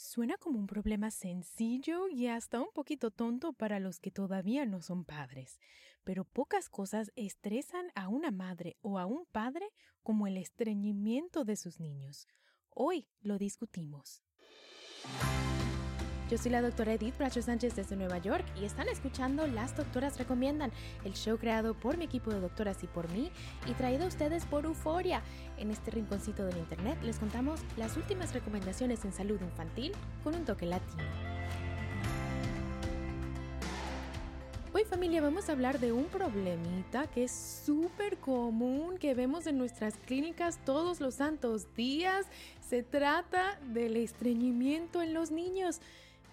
Suena como un problema sencillo y hasta un poquito tonto para los que todavía no son padres, pero pocas cosas estresan a una madre o a un padre como el estreñimiento de sus niños. Hoy lo discutimos. Yo soy la doctora Edith Bracho Sánchez desde Nueva York y están escuchando Las Doctoras Recomiendan, el show creado por mi equipo de doctoras y por mí y traído a ustedes por Euforia. En este rinconcito del internet les contamos las últimas recomendaciones en salud infantil con un toque latino. Hoy familia vamos a hablar de un problemita que es súper común que vemos en nuestras clínicas todos los santos días. Se trata del estreñimiento en los niños.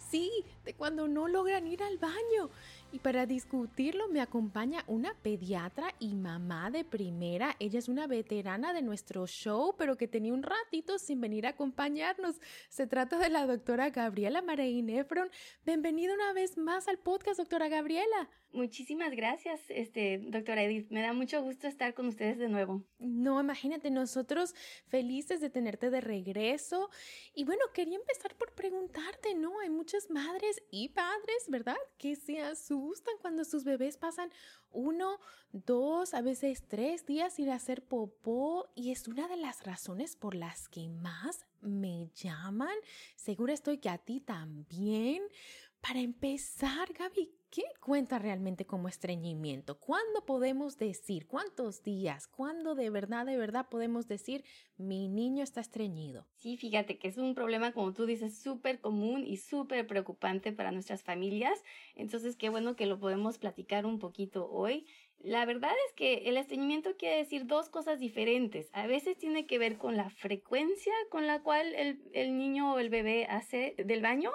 Sí, de cuando no logran ir al baño. Y para discutirlo me acompaña una pediatra y mamá de primera. Ella es una veterana de nuestro show, pero que tenía un ratito sin venir a acompañarnos. Se trata de la doctora Gabriela Marein Efron. Bienvenida una vez más al podcast, doctora Gabriela. Muchísimas gracias, este, doctora Edith. Me da mucho gusto estar con ustedes de nuevo. No, imagínate, nosotros felices de tenerte de regreso. Y bueno, quería empezar por preguntarte, ¿no? Hay muchas madres y padres, ¿verdad? Que se asustan cuando sus bebés pasan uno, dos, a veces tres días sin hacer popó. Y es una de las razones por las que más me llaman. Seguro estoy que a ti también. Para empezar, Gaby, ¿qué cuenta realmente como estreñimiento? ¿Cuándo podemos decir? ¿Cuántos días? ¿Cuándo de verdad, de verdad podemos decir mi niño está estreñido? Sí, fíjate que es un problema, como tú dices, súper común y súper preocupante para nuestras familias. Entonces, qué bueno que lo podemos platicar un poquito hoy. La verdad es que el estreñimiento quiere decir dos cosas diferentes. A veces tiene que ver con la frecuencia con la cual el, el, niño o el bebé hace del baño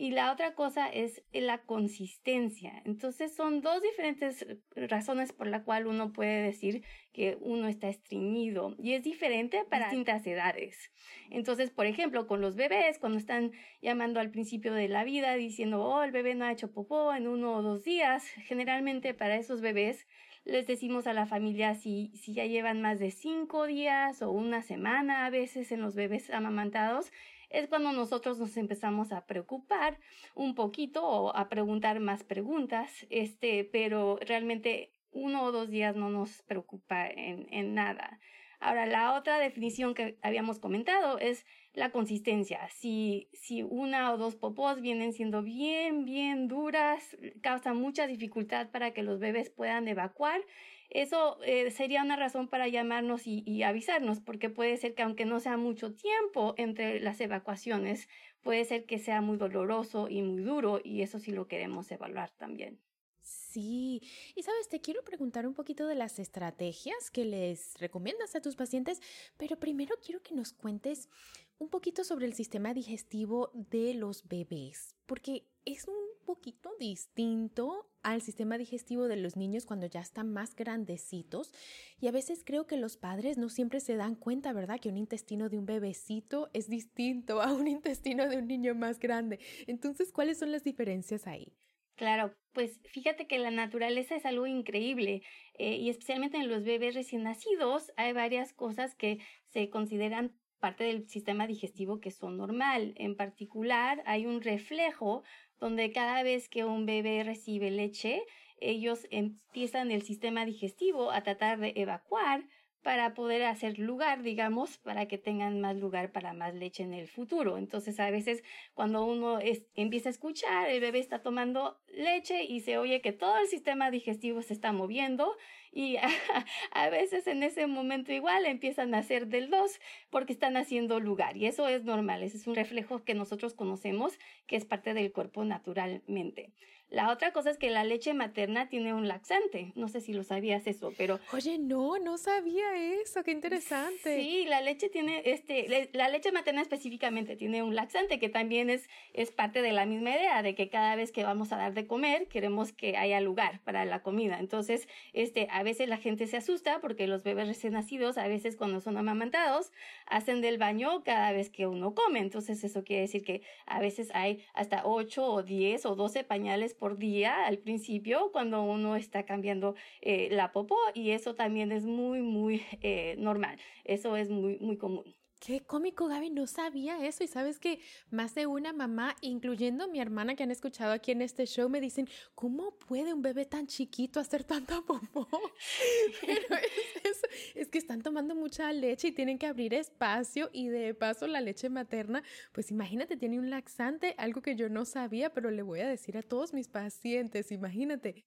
y la otra cosa es la consistencia. Entonces son dos diferentes razones por la cual uno puede decir que uno está estreñido y es diferente para distintas edades. Entonces, por ejemplo, con los bebés, cuando están llamando al principio de la vida diciendo, oh, el bebé no ha hecho popó en uno o dos días, generalmente para esos bebés les decimos a la familia si, si ya llevan más de cinco días o una semana a veces en los bebés amamantados, es cuando nosotros nos empezamos a preocupar un poquito o a preguntar más preguntas, este, pero realmente uno o dos días no nos preocupa en, en nada. Ahora, la otra definición que habíamos comentado es la consistencia. Si, si una o dos popós vienen siendo bien, bien duras, causa mucha dificultad para que los bebés puedan evacuar, eso eh, sería una razón para llamarnos y, y avisarnos, porque puede ser que aunque no sea mucho tiempo entre las evacuaciones, puede ser que sea muy doloroso y muy duro, y eso sí lo queremos evaluar también. Sí, y sabes, te quiero preguntar un poquito de las estrategias que les recomiendas a tus pacientes, pero primero quiero que nos cuentes un poquito sobre el sistema digestivo de los bebés, porque es un poquito distinto al sistema digestivo de los niños cuando ya están más grandecitos y a veces creo que los padres no siempre se dan cuenta, ¿verdad? Que un intestino de un bebecito es distinto a un intestino de un niño más grande. Entonces, ¿cuáles son las diferencias ahí? Claro, pues fíjate que la naturaleza es algo increíble eh, y especialmente en los bebés recién nacidos hay varias cosas que se consideran parte del sistema digestivo que son normal. En particular, hay un reflejo donde cada vez que un bebé recibe leche, ellos empiezan el sistema digestivo a tratar de evacuar para poder hacer lugar, digamos, para que tengan más lugar para más leche en el futuro. Entonces, a veces cuando uno es, empieza a escuchar, el bebé está tomando leche y se oye que todo el sistema digestivo se está moviendo y a, veces en ese momento igual empiezan a hacer del 2 porque están haciendo lugar y eso es normal, ese es un reflejo que nosotros conocemos que es parte del cuerpo naturalmente. La otra cosa es que la leche materna tiene un laxante. No sé si lo sabías eso, pero... Oye, no, no sabía eso. Qué interesante. Sí, la leche tiene, este, la leche materna específicamente tiene un laxante que también es, es parte de la misma idea de que cada vez que vamos a dar de comer queremos que haya lugar para la comida. Entonces, este, a veces la gente se asusta porque los bebés recién nacidos, a veces cuando son amamantados, hacen del baño cada vez que uno come. Entonces, eso quiere decir que a veces hay hasta 8 o 10 o 12 pañales por día al principio cuando uno está cambiando eh, la popó y eso también es muy, muy eh, normal. Eso es muy, muy común. Qué cómico, Gaby, no sabía eso. Y sabes que más de una mamá, incluyendo mi hermana que han escuchado aquí en este show, me dicen, ¿cómo puede un bebé tan chiquito hacer tanta popó? Pero es, es, que están tomando mucha leche y tienen que abrir espacio y de paso la leche materna, pues imagínate, tiene un laxante, algo que yo no sabía, pero le voy a decir a todos mis pacientes, imagínate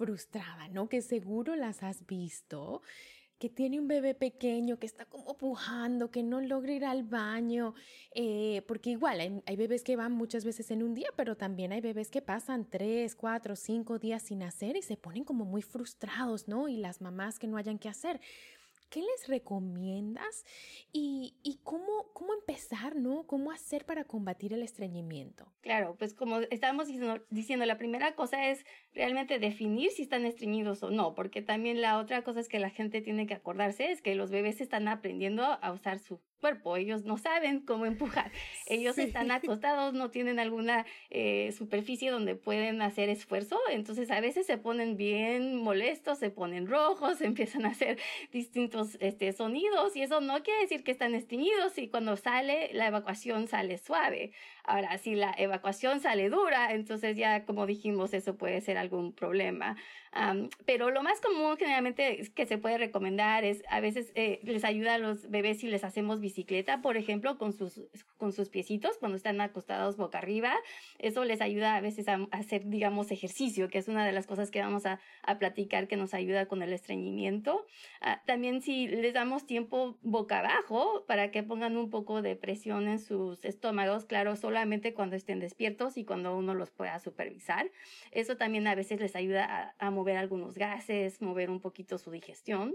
frustrada, ¿no? Que seguro las has visto, que tiene un bebé pequeño, que está como pujando, que no logra ir al baño, eh, porque igual hay, hay, bebés que van muchas veces en un día, pero también hay bebés que pasan tres, cuatro, cinco días sin hacer y se ponen como muy frustrados, ¿no? Y las mamás que no hayan que hacer. ¿Qué les recomiendas y, y cómo, cómo empezar, ¿no? ¿Cómo hacer para combatir el estreñimiento? Claro, pues como estábamos diciendo, diciendo, la primera cosa es realmente definir si están estreñidos o no, porque también la otra cosa es que la gente tiene que acordarse es que los bebés están aprendiendo a usar su cuerpo, ellos no saben cómo empujar, ellos están acostados, no tienen alguna eh, superficie donde pueden hacer esfuerzo, entonces a veces se ponen bien molestos, se ponen rojos, empiezan a hacer distintos este, sonidos y eso no quiere decir que están estreñidos y cuando sale la evacuación sale suave. Ahora, si la evacuación sale dura, entonces ya como dijimos, eso puede ser algún problema pero lo más común generalmente que se puede recomendar es a veces eh, les ayuda a los bebés si les hacemos bicicleta, por ejemplo, con sus, con sus piecitos cuando están acostados boca arriba. Eso les ayuda a veces a, hacer, digamos, ejercicio, que es una de las cosas que vamos a, a platicar que nos ayuda con el estreñimiento. Ah, también si les damos tiempo boca abajo para que pongan un poco de presión en sus estómagos, claro, solamente cuando estén despiertos y cuando uno los pueda supervisar. Eso también a veces les ayuda a, a mover algunos gases, mover un poquito su digestión.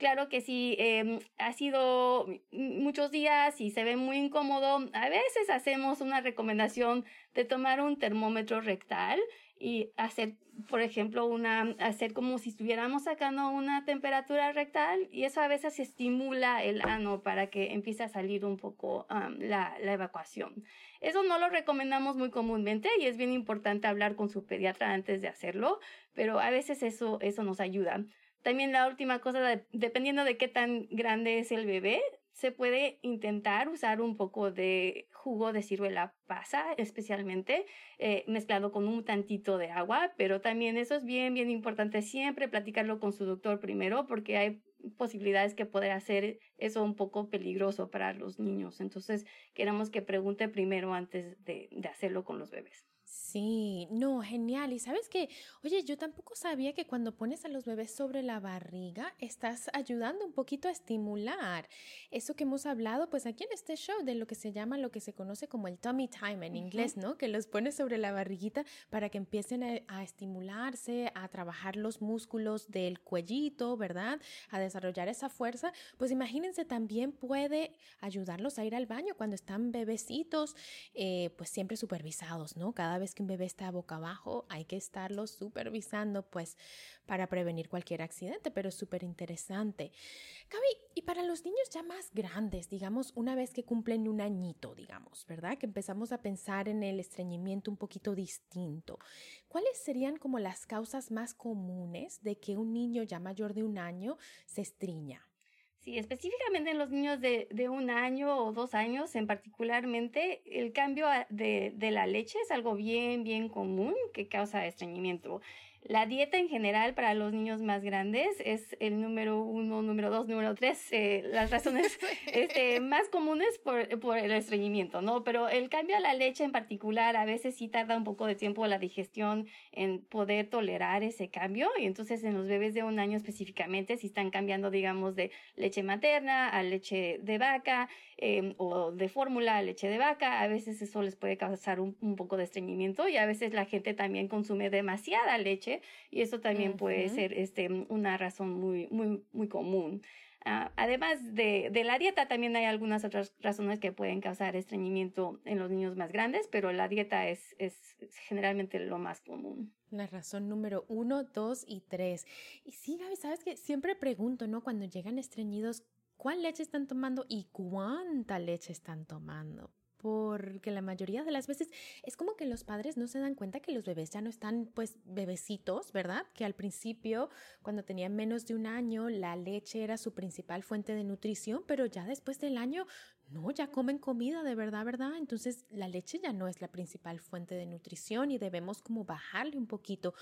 Claro que si eh, ha sido muchos días y se ve muy incómodo, a veces hacemos una recomendación de tomar un termómetro rectal y hacer, por ejemplo, una, hacer como si estuviéramos sacando una temperatura rectal y eso a veces estimula el ano para que empiece a salir un poco la, la, evacuación. Eso no lo recomendamos muy comúnmente y es bien importante hablar con su pediatra antes de hacerlo, pero a veces eso, eso nos ayuda. También la última cosa, dependiendo de qué tan grande es el bebé, se puede intentar usar un poco de jugo de ciruela pasa, especialmente eh, mezclado con un tantito de agua, pero también eso es bien, bien importante siempre platicarlo con su doctor primero porque hay posibilidades que puede hacer eso un poco peligroso para los niños. Entonces, queremos que pregunte primero antes de hacerlo con los bebés. Sí, no, genial. Y sabes que, oye, yo tampoco sabía que cuando pones a los bebés sobre la barriga, estás ayudando un poquito a estimular eso que hemos hablado, pues aquí en este show, de lo que se llama, lo que se conoce como el tummy time en inglés, ¿no? Que los pones sobre la barriguita para que empiecen a, a estimularse, a trabajar los músculos del cuellito, ¿verdad? A desarrollar esa fuerza. Pues imagínense, también puede ayudarlos a ir al baño cuando están bebecitos, eh, pues siempre supervisados, ¿no? Cada vez que un bebé está boca abajo, hay que estarlo supervisando, pues, para prevenir cualquier accidente, pero es súper interesante. Gaby, y para los niños ya más grandes, digamos, una vez que cumplen un añito, digamos, ¿verdad? Que empezamos a pensar en el estreñimiento un poquito distinto. ¿Cuáles serían como las causas más comunes de que un niño ya mayor de un año se estriña? Sí, específicamente en los niños de, de, un año o dos años en particularmente, el cambio de, de la leche es algo bien, bien común que causa estreñimiento. La dieta en general para los niños más grandes es el número uno, número dos, número tres, eh, las razones este, más comunes por, por, el estreñimiento, ¿no? Pero el cambio a la leche en particular a veces sí tarda un poco de tiempo la digestión en poder tolerar ese cambio y entonces en los bebés de un año específicamente si están cambiando, digamos, de leche materna a leche de vaca em, o de fórmula a leche de vaca, a veces eso les puede causar un, un poco de estreñimiento y a veces la gente también consume demasiada leche y eso también puede ser este, una razón muy, muy, muy común. Ah, además de, de, la dieta, también hay algunas otras razones que pueden causar estreñimiento en los niños más grandes, pero la dieta es, es generalmente lo más común. La razón número uno, dos y tres. Y sí, Gaby, sabes que siempre pregunto, ¿no? Cuando llegan estreñidos, ¿cuál leche están tomando y cuánta leche están tomando? Porque la mayoría de las veces es como que los padres no se dan cuenta que los bebés ya no están pues bebecitos, ¿verdad? Que al principio, cuando tenían menos de un año, la leche era su principal fuente de nutrición, pero ya después del año, no, ya comen comida de verdad, ¿verdad? Entonces la leche ya no es la principal fuente de nutrición y debemos como bajarle un poquito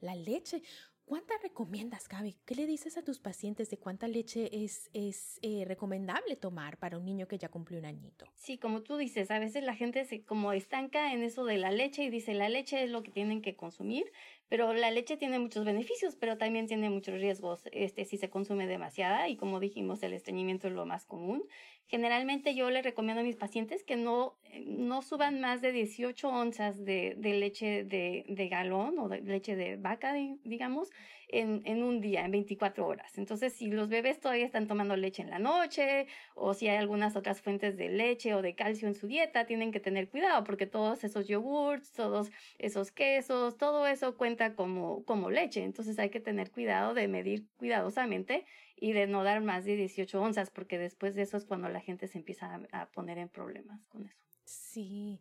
la leche. ¿Cuánta recomiendas, Gaby? ¿Qué le dices a tus pacientes de cuánta leche es, es eh, recomendable tomar para un niño que ya cumplió un añito? Sí, como tú dices, a veces la gente se como estanca en eso de la leche y dice la leche es lo que tienen que consumir, pero la leche tiene muchos beneficios, pero también tiene muchos riesgos este, si se consume demasiada y como dijimos, el estreñimiento es lo más común. Generalmente yo le recomiendo a mis pacientes que no, no suban más de 18 onzas de, leche de, de, galón o de leche de vaca, digamos, en, en, un día, en 24 horas. Entonces, si los bebés todavía están tomando leche en la noche o si hay algunas otras fuentes de leche o de calcio en su dieta, tienen que tener cuidado porque todos esos yogurts, todos esos quesos, todo eso cuenta como, como leche. Entonces hay que tener cuidado de medir cuidadosamente y de no dar más de 18 onzas porque después de eso es cuando la gente se empieza a, poner en problemas con eso. Sí.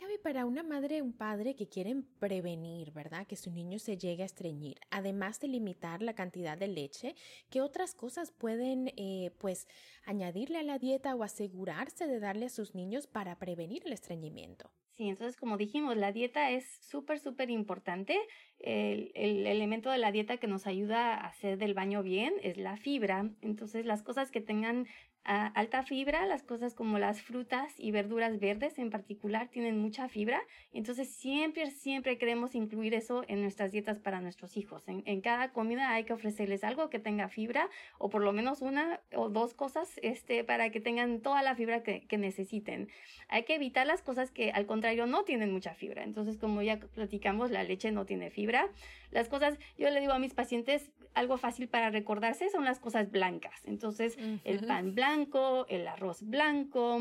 Gaby, para una madre un padre que quieren prevenir, ¿verdad? Que su niño se llegue a estreñir, además de limitar la cantidad de leche, ¿qué otras cosas pueden, eh, pues, añadirle a la dieta o asegurarse de darle a sus niños para prevenir el estreñimiento? Sí, entonces como dijimos, la dieta es súper, súper importante. El, el, elemento de la dieta que nos ayuda a hacer del baño bien es la fibra. Entonces las cosas que tengan alta fibra, las cosas como las frutas y verduras verdes en particular tienen mucha fibra, entonces siempre, siempre queremos incluir eso en nuestras dietas para nuestros hijos. En, cada comida hay que ofrecerles algo que tenga fibra o por lo menos una o dos cosas este, para que tengan toda la fibra que, que necesiten. Hay que evitar las cosas que al contrario no tienen mucha fibra. Entonces, como ya platicamos, la leche no tiene fibra. Las cosas, yo le digo a mis pacientes, algo fácil para recordarse son las cosas blancas. Entonces, el pan blanco, el arroz blanco,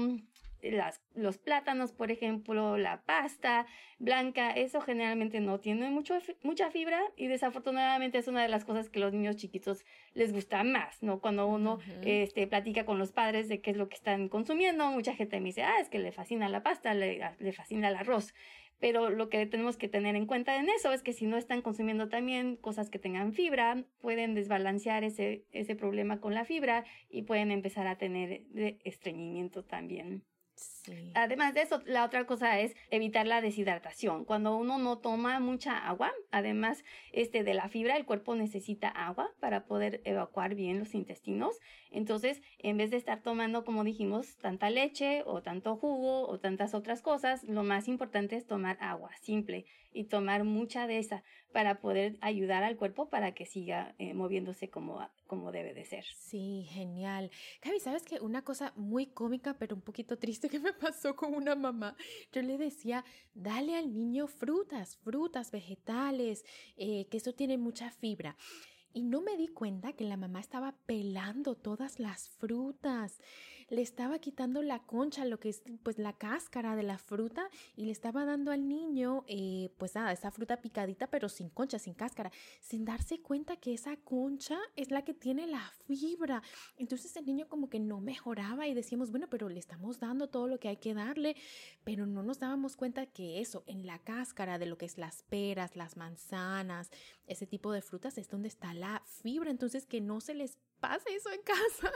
las, los plátanos, por ejemplo, la pasta blanca, eso generalmente no tiene mucho, mucha fibra y desafortunadamente es una de las cosas que los niños chiquitos les gusta más, ¿no? Cuando uno este, platica con los padres de qué es lo que están consumiendo, mucha gente me dice, ah, es que le fascina la pasta, le, le fascina el arroz. Pero lo que tenemos que tener en cuenta en eso es que si no están consumiendo también cosas que tengan fibra, pueden desbalancear ese, ese problema con la fibra y pueden empezar a tener estreñimiento también. Además de eso, la otra cosa es evitar la deshidratación. Cuando uno no toma mucha agua, además este, de la fibra, el cuerpo necesita agua para poder evacuar bien los intestinos. Entonces, en vez de estar tomando, como dijimos, tanta leche o tanto jugo o tantas otras cosas, lo más importante es tomar agua simple y tomar mucha de esa para poder ayudar al cuerpo para que siga eh, moviéndose como, como debe de ser. Sí, genial. Gaby, ¿sabes que Una cosa muy cómica, pero un poquito triste que me pasó con una mamá. Yo le decía, dale al niño frutas, frutas, vegetales, eh, que eso tiene mucha fibra. Y no me di cuenta que la mamá estaba pelando todas las frutas le estaba quitando la concha, lo que es pues la cáscara de la fruta y le estaba dando al niño eh, pues nada, esa fruta picadita pero sin concha, sin cáscara, sin darse cuenta que esa concha es la que tiene la fibra. Entonces el niño como que no mejoraba y decíamos, bueno, pero le estamos dando todo lo que hay que darle, pero no nos dábamos cuenta que eso, en la cáscara de lo que es las peras, las manzanas, ese tipo de frutas es donde está la fibra, entonces que no se les pasa eso en casa.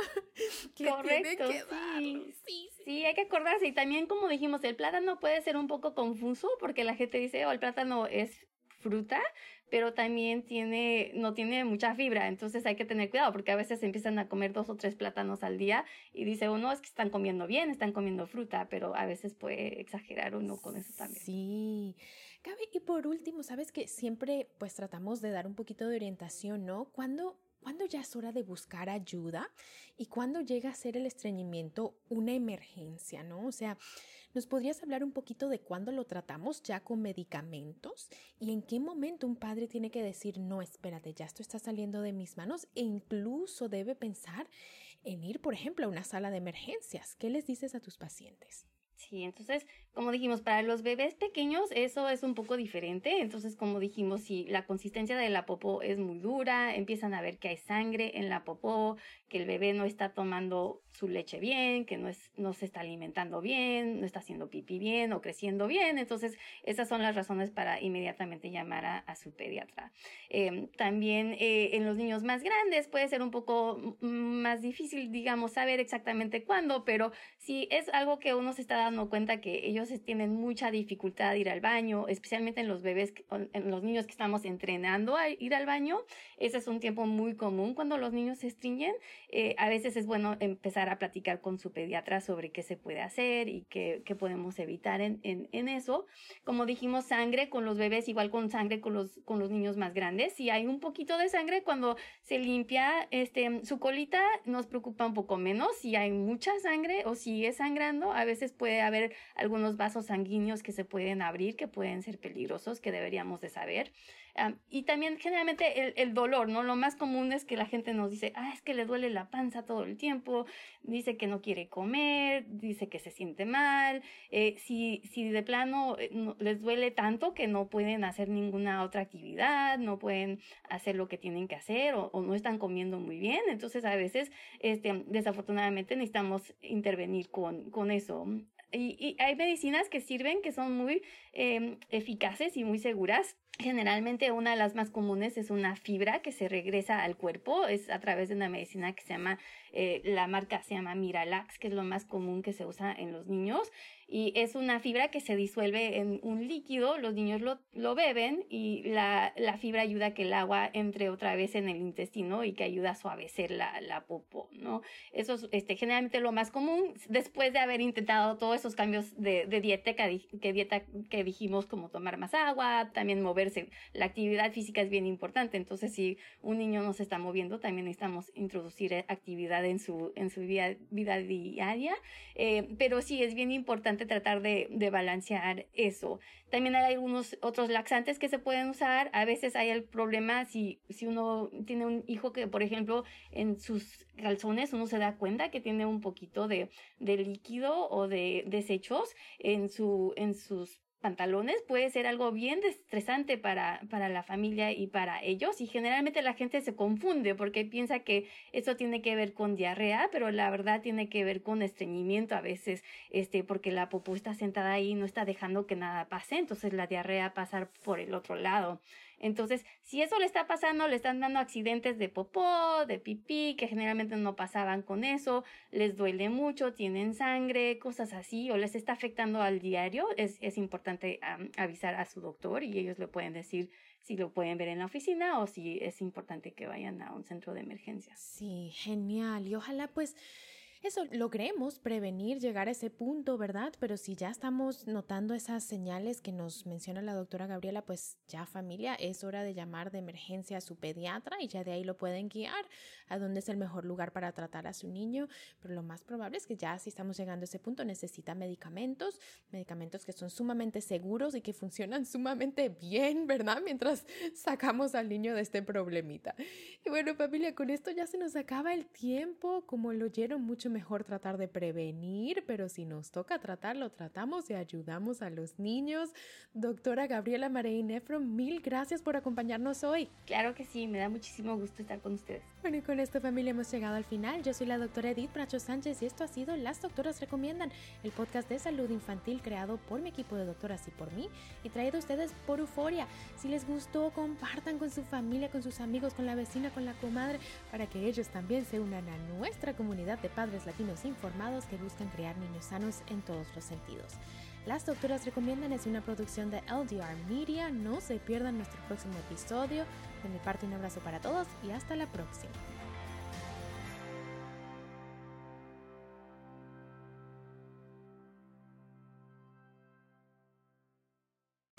Correcto, sí. sí. Sí, hay que acordarse. Y también, como dijimos, el plátano puede ser un poco confuso porque la gente dice, oh, el plátano es fruta, pero también tiene, no tiene mucha fibra, entonces hay que tener cuidado porque a veces empiezan a comer dos o tres plátanos al día y dice uno es que están comiendo bien, están comiendo fruta, pero a veces puede exagerar uno con eso también. Sí. Gaby, y por último, sabes que siempre pues tratamos de dar un poquito de orientación, ¿no? Cuando ¿Cuándo ya es hora de buscar ayuda? ¿Y cuándo llega a ser el estreñimiento una emergencia, no? O sea, ¿nos podrías hablar un poquito de cuándo lo tratamos ya con medicamentos? ¿Y en qué momento un padre tiene que decir, no, espérate, ya esto está saliendo de mis manos? E incluso debe pensar en ir, por ejemplo, a una sala de emergencias. ¿Qué les dices a tus pacientes? Sí, entonces, como dijimos, para los bebés pequeños eso es un poco diferente. Entonces, como dijimos, si la consistencia de la popó es muy dura, empiezan a ver que hay sangre en la popó, que el bebé no está tomando su leche bien, que no, es, no se está alimentando bien, no está haciendo pipí bien o creciendo bien. Entonces, esas son las razones para inmediatamente llamar a, su pediatra. Em, también eh, en los niños más grandes puede ser un poco más difícil, digamos, saber exactamente cuándo, pero si es algo que uno se está dando cuenta que ellos tienen mucha dificultad de ir al baño, especialmente en los bebés, en los niños que estamos entrenando a ir al baño, ese es un tiempo muy común cuando los niños se estringen. Eh, a veces es bueno empezar a platicar con su pediatra sobre qué se puede hacer y qué, qué podemos evitar en, en, en, eso. Como dijimos, sangre con los bebés, igual con sangre con los, con los niños más grandes. Si hay un poquito de sangre cuando se limpia este, su colita, nos preocupa un poco menos. Si hay mucha sangre o sigue sangrando, a veces puede haber algunos vasos sanguíneos que se pueden abrir, que pueden ser peligrosos, que deberíamos de saber y también generalmente el, dolor, ¿no? Lo más común es que la gente nos dice, ah, es que le duele la panza todo el tiempo, dice que no quiere comer, dice que se siente mal, eh, si, si de plano eh, les duele tanto que no pueden hacer ninguna otra actividad, no pueden hacer lo que tienen que hacer o, no están comiendo muy bien, entonces a veces, este, desafortunadamente necesitamos intervenir con, con eso. Y, hay medicinas que sirven, que son muy em, eficaces y muy seguras. Generalmente una de las más comunes es una fibra que se regresa al cuerpo, es a través de una medicina que se llama, eh, la marca se llama Miralax, que es lo más común que se usa en los niños. y es una fibra que se disuelve en un líquido, los niños lo, lo beben y la, la, fibra ayuda a que el agua entre otra vez en el intestino y que ayuda a suavecer la, la popó, ¿no? Eso es este, generalmente lo más común después de haber intentado todos esos cambios de, de dieta que, que, dieta que dijimos como tomar más agua, también La actividad física es bien importante, entonces si un niño no se está moviendo, también necesitamos introducir actividad en su, en su vida, vida diaria, eh, pero sí es bien importante tratar de, de balancear eso. También hay algunos otros laxantes que se pueden usar. A veces hay el problema si, si uno tiene un hijo que, por ejemplo, en sus calzones uno se da cuenta que tiene un poquito de, de líquido o de desechos en, su, en sus pantalones puede ser algo bien estresante para, para la familia y para ellos y generalmente la gente se confunde porque piensa que eso tiene que ver con diarrea, pero la verdad tiene que ver con estreñimiento a veces, este, porque la popó está sentada ahí y no está dejando que nada pase, entonces la diarrea pasa por el otro lado. Entonces, si eso le está pasando, le están dando accidentes de popó, de pipí, que generalmente no pasaban con eso, les duele mucho, tienen sangre, cosas así, o les está afectando al diario, es, es importante avisar a su doctor y ellos le pueden decir si lo pueden ver en la oficina o si es importante que vayan a un centro de emergencia. Sí, genial. Y ojalá pues eso logremos prevenir llegar a ese punto, ¿verdad? Pero si ya estamos notando esas señales que nos menciona la doctora Gabriela, pues ya familia, es hora de llamar de emergencia a su pediatra y ya de ahí lo pueden guiar a dónde es el mejor lugar para tratar a su niño. Pero lo más probable es que ya si estamos llegando a ese punto necesita medicamentos, medicamentos que son sumamente seguros y que funcionan sumamente bien, ¿verdad? Mientras sacamos al niño de este problemita. Y bueno, familia, con esto ya se nos acaba el tiempo, como lo oyeron mejor tratar de prevenir, pero si nos toca tratarlo, tratamos y ayudamos a los niños. Doctora Gabriela Marey Nefron, mil gracias por acompañarnos hoy. Claro que sí, me da muchísimo gusto estar con ustedes. Bueno, y con esta familia hemos llegado al final. Yo soy la doctora Edith Bracho Sánchez y esto ha sido Las Doctoras Recomiendan, el podcast de salud infantil creado por mi equipo de doctoras y por mí y traído a ustedes por Euforia. Si les gustó, compartan con su familia, con sus amigos, con la vecina, con la comadre, para que ellos también se unan a nuestra comunidad de padres latinos informados que buscan crear niños sanos en todos los sentidos. Las Doctoras Recomiendan es una producción de LDR Media. No se pierdan nuestro próximo episodio. De mi parte un abrazo para todos y hasta la próxima.